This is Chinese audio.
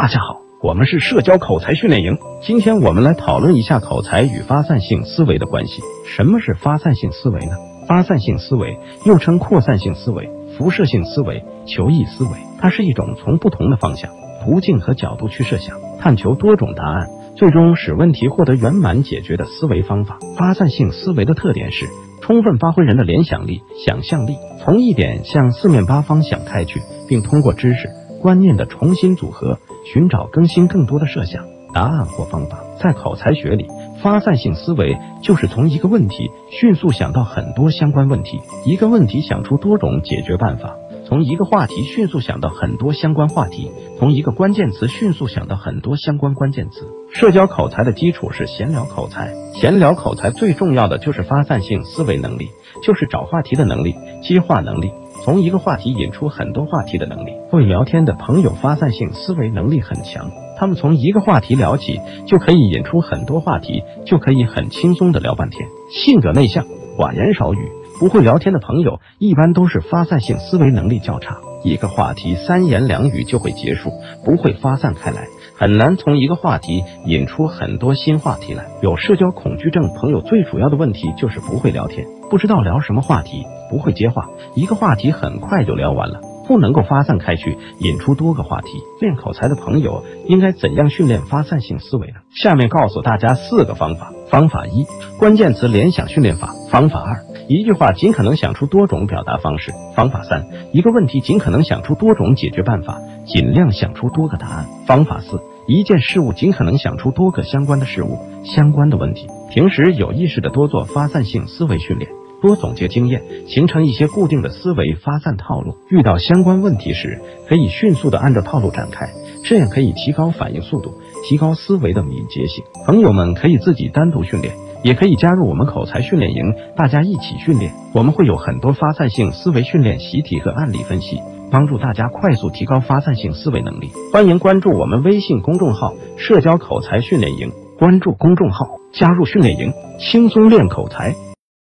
大家好，我们是社交口才训练营。今天我们来讨论一下口才与发散性思维的关系。什么是发散性思维呢？发散性思维又称扩散性思维、辐射性思维、求异思维，它是一种从不同的方向、途径和角度去设想，探求多种答案，最终使问题获得圆满解决的思维方法。发散性思维的特点是充分发挥人的联想力、想象力，从一点向四面八方想开去，并通过知识。观念的重新组合，寻找更新更多的设想、答案或方法。在口才学里，发散性思维就是从一个问题迅速想到很多相关问题，一个问题想出多种解决办法；从一个话题迅速想到很多相关话题，从一个关键词迅速想到很多相关关键词。社交口才的基础是闲聊口才，闲聊口才最重要的就是发散性思维能力，就是找话题的能力、接话能力。从一个话题引出很多话题的能力，会聊天的朋友发散性思维能力很强，他们从一个话题聊起就可以引出很多话题，就可以很轻松的聊半天。性格内向、寡言少语、不会聊天的朋友，一般都是发散性思维能力较差，一个话题三言两语就会结束，不会发散开来。很难从一个话题引出很多新话题来。有社交恐惧症朋友最主要的问题就是不会聊天，不知道聊什么话题，不会接话，一个话题很快就聊完了，不能够发散开去，引出多个话题。练口才的朋友应该怎样训练发散性思维呢？下面告诉大家四个方法。方法一：关键词联想训练法。方法二：一句话尽可能想出多种表达方式。方法三：一个问题尽可能想出多种解决办法。尽量想出多个答案。方法四：一件事物尽可能想出多个相关的事物、相关的问题。平时有意识的多做发散性思维训练，多总结经验，形成一些固定的思维发散套路。遇到相关问题时，可以迅速的按照套路展开，这样可以提高反应速度，提高思维的敏捷性。朋友们可以自己单独训练，也可以加入我们口才训练营，大家一起训练。我们会有很多发散性思维训练习题和案例分析。帮助大家快速提高发散性思维能力。欢迎关注我们微信公众号“社交口才训练营”，关注公众号，加入训练营，轻松练口才。